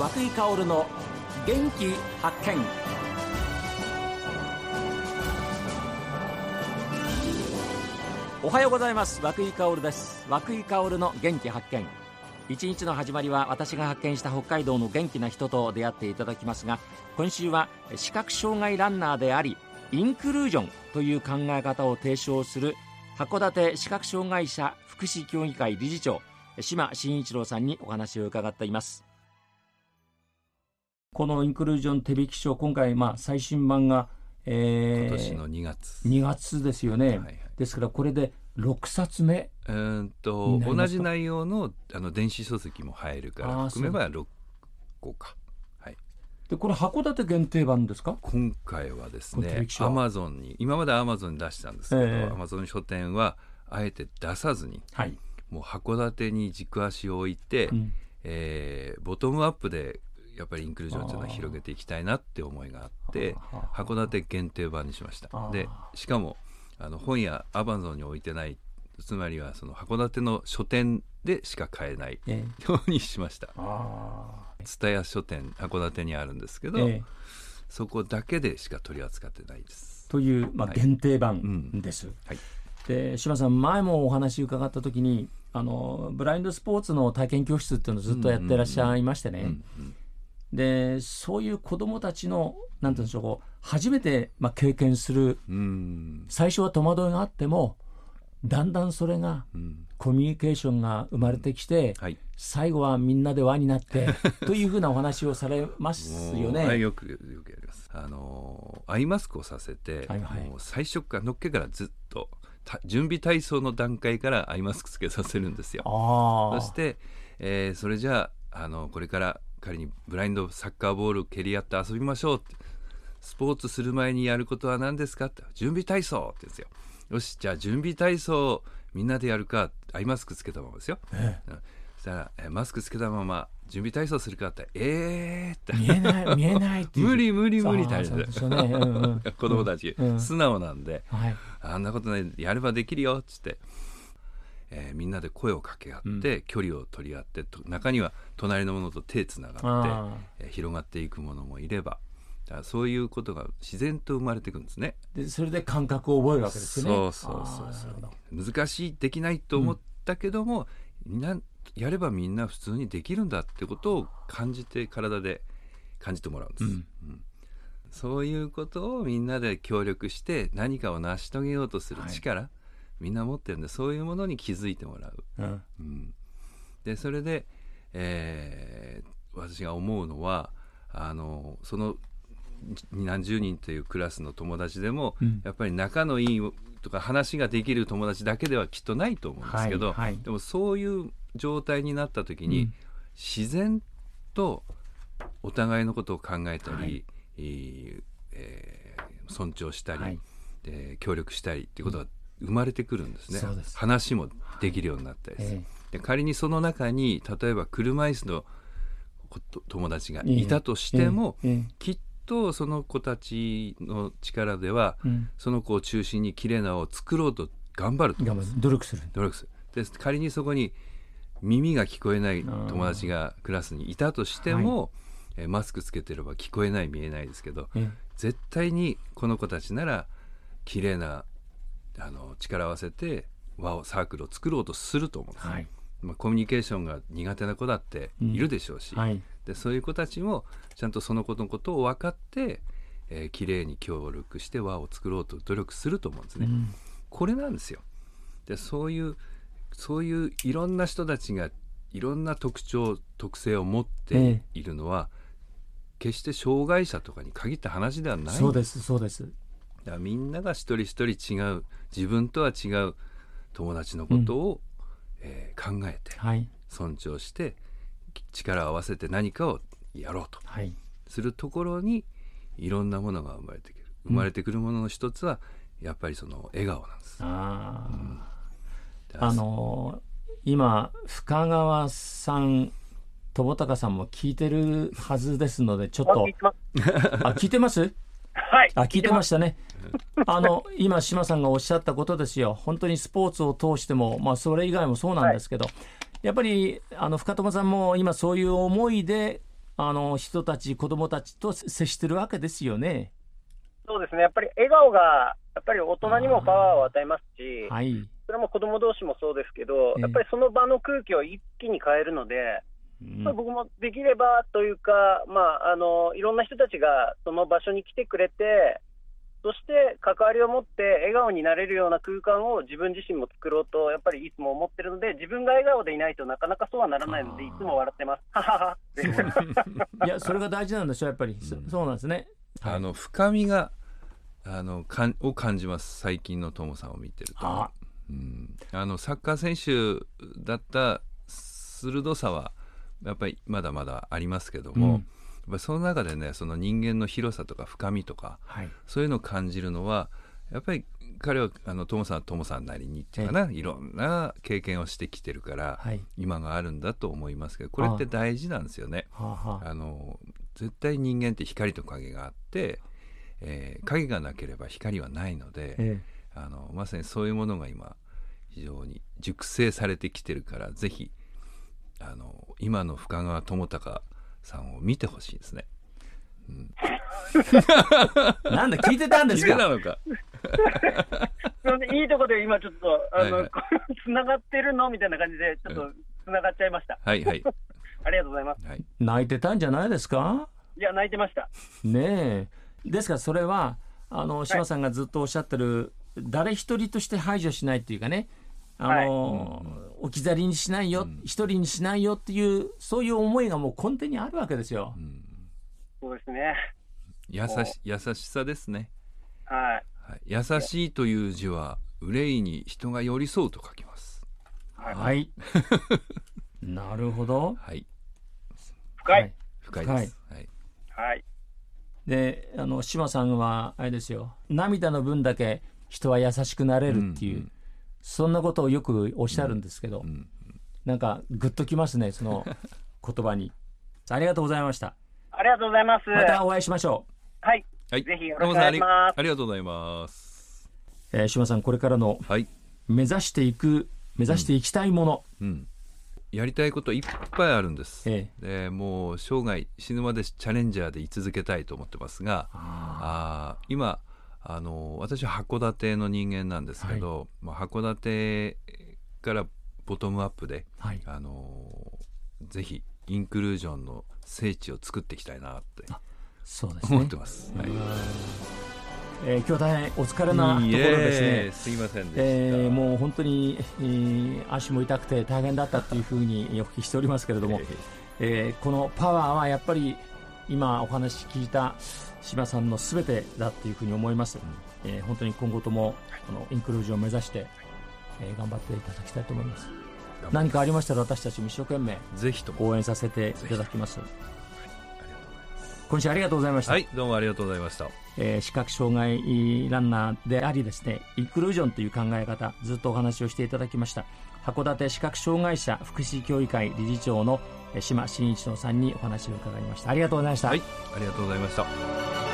和井薫の元気発見。おはようございます。和井薫です。和井薫の元気発見。一日の始まりは私が発見した北海道の元気な人と出会っていただきますが今週は視覚障害ランナーでありインクルージョンという考え方を提唱する函館視覚障害者福祉協議会理事長島真一郎さんにお話を伺っています。このインクルージョン手引き書今回まあ最新版が、えー、今年の2月。2月ですよね、はいはい、ですからこれで6冊目うんと同じ内容のあの電子書籍も入るから含めば6個か。はい。でこれ函館限定版ですか？今回はですねアマゾンに今までアマゾンに出したんですけど、えー、アマゾン書店はあえて出さずに、はい、もう函館に軸足を置いて、うん、えー、ボトムアップでやっぱりインクルージョンというのは広げていきたいなって思いがあって函館限定版にしました。でしかもあの本屋アマゾンに置いてないつまりはその函館の書店でしか買えないようにしました。蔦屋書店函館にあるんですけど、えそこだけでしか取り扱ってないです。という、まあ、限定版です、はい、はい、で島さん前もお話伺った時にあのブラインドスポーツの体験教室っていうのをずっとやってらっしゃいましてね、でそういう子どもたちのなんていうんでしょうこう初めて、まあ、経験する、最初は戸惑いがあってもだんだんそれが、コミュニケーションが生まれてきて、はい、最後はみんなで輪になって というふうなお話をされますよね。よくよくやります。あのアイマスクをさせて、はいはい、もう最初からのっけからずっと準備体操の段階からアイマスクつけさせるんですよ。そして、えー、それじゃああのこれから仮にブラインドサッカーボール蹴り合って遊びましょうって。スポーツする前にやることは何ですかって。準備体操って言うんですよ。よしじゃあ準備体操みんなでやるか。アイマスクつけたままですよ、ええ、そしたら、えマスクつけたまま準備体操するかって。ええー、って。見えない見えない 無理無理無理って言われて、ね。うんうん、子供たち、うん、素直なんで、はい、あんなことないやればできるよっつってえー、みんなで声を掛け合って、うん、距離を取り合って中には隣のものと手つながって、えー、広がっていくものもいればそういうことが自然と生まれていくんですね。でそれで感覚を覚えるわけですね。そうそうそうそう。難しいできないと思ったけども、うんなやればみんな普通にできるんだってことを感じて体で感じてもらうんです。うん、うん、そういうことをみんなで協力して何かを成し遂げようとする力、はいみんな持ってるんでそういうものに気づいてもらう。うん、うん、でそれで、えー、私が思うのはあのその何十人というクラスの友達でも、うん、やっぱり仲のいいとか話ができる友達だけではきっとないと思うんですけど、はいはい、でもそういう状態になった時に、うん、自然とお互いのことを考えたり、はい、えー、尊重したり、はい、で協力したりっていうことが生まれてくるんですね。話もできるようになったりする、はいで仮にその中に例えば車椅子の友達がいたとしても、きっとその子たちの力では、うん、その子を中心に綺麗なを作ろうと頑張ると。努力する。努力する。で仮にそこに耳が聞こえない友達がクラスにいたとしても、はい、えマスクつけてれば聞こえない見えないですけど、絶対にこの子たちなら綺麗なあの力を合わせて輪をサークルを作ろうとすると思うんです、はい、まあ、コミュニケーションが苦手な子だっているでしょうし、うんはい、でそういう子たちもちゃんとその子のことを分かって、えー、きれいに協力して輪を作ろうと努力すると思うんですね。うん、これなんですよ。でそういうそういういろんな人たちがいろんな特徴特性を持っているのは、ええ、決して障害者とかに限った話ではない。そうですそうですだからみんなが一人一人違う自分とは違う友達のことを、うん、えー、考えて、はい、尊重して力を合わせて何かをやろうと、はい、するところにいろんなものが生まれてくる。生まれてくるものの一つは、やっぱりその笑顔なんです。あ,、うん、あのー、今深川さん友高さんも聞いてるはずですのでちょっと。あ聞いてます？はい。あ、聞いてましたね。あの、今、島さんがおっしゃったことですよ。本当にスポーツを通しても、まあ、それ以外もそうなんですけど、はい、やっぱり、あの、深友さんも今そういう思いで、あの人たち、子供たちと接してるわけですよね。そうですね、やっぱり笑顔が、やっぱり大人にもパワーを与えますし、はい、それも子供同士もそうですけど、やっぱりその場の空気を一気に変えるので、うん、僕もできればというか、まあ、あのいろんな人たちがその場所に来てくれて、そして関わりを持って笑顔になれるような空間を自分自身も作ろうと、やっぱりいつも思ってるので、自分が笑顔でいないとなかなかそうはならないので、いつも笑ってます。いや、それが大事なんでしょ、やっぱり、うん、そうなんですね。あの深みがあのかんを感じます、最近のトモさんを見てると。あ。うん、あのサッカー選手だった鋭さはやっぱりまだまだありますけども、うん、やっぱその中でねその人間の広さとか深みとか、はい、そういうのを感じるのはやっぱり彼はあのトモさんはトモさんなりにっていうかな、いろんな経験をしてきてるから、はい、今があるんだと思いますけどこれって大事なんですよね。あの絶対人間って光と影があって、えー、影がなければ光はないので、え。あのまさにそういうものが今非常に熟成されてきてるからぜひあの今の深川智隆さんを見てほしいですね。うん、なんだ聞いてたんですか？なのか。いいとこで今ちょっとあの、はいはい、つながってるの？みたいな感じでちょっとつながっちゃいました。はいはい。ありがとうございます。はい、泣いてたんじゃないですか？いや泣いてました。ねえ。ですからそれはあの島さんがずっとおっしゃってる、はい、誰一人として排除しないっていうかね。あの、はい、置き去りにしないよ、一、人にしないよっていうそういう思いがもう根底にあるわけですよ。そうですね。優し優しさですね。はい。はい、優しいという字は憂いに人が寄り添うと書きます。はい。なるほど。はい。深い。深いです。はい。はい。で、あの島さんはあれですよ。涙の分だけ人は優しくなれるっていう。うんうんそんなことをよくおっしゃるんですけど、うんうん、なんかグッときますねその言葉に。ありがとうございました。ありがとうございます。またお会いしましょう。はい、はい、ぜひよろしくお願いします。ありがとうございます、えー、島さんこれからの目指していく、目指していきたいもの、うん、うん。やりたいこといっぱいあるんです、ええ、でもう生涯死ぬまでチャレンジャーで居続けたいと思ってますがあ今あの私は函館の人間なんですけど、はい、まあ、函館からボトムアップで、はい、あのぜひインクルージョンの聖地を作っていきたいなってそうです、ね、思ってます。はい。えー、今日大変お疲れなところですね。すいませんえー、もう本当に、えー、足も痛くて大変だったというふうにお聞きしておりますけれども、えー、このパワーはやっぱり今お話聞いた柴さんのすべてだっていうふうに思います、うん、えー、本当に今後ともこのインクルージョンを目指して、えー、頑張っていただきたいと思います。何かありましたら私たちも一生懸命ぜひと応援させていただきます、はい、今週ありがとうございました。はいどうもありがとうございました、えー、視覚障害ランナーでありですねインクルージョンという考え方ずっとお話をしていただきました函館視覚障害者福祉協議会理事長の島新一郎さんにお話を伺いました。ありがとうございました、はい、ありがとうございました。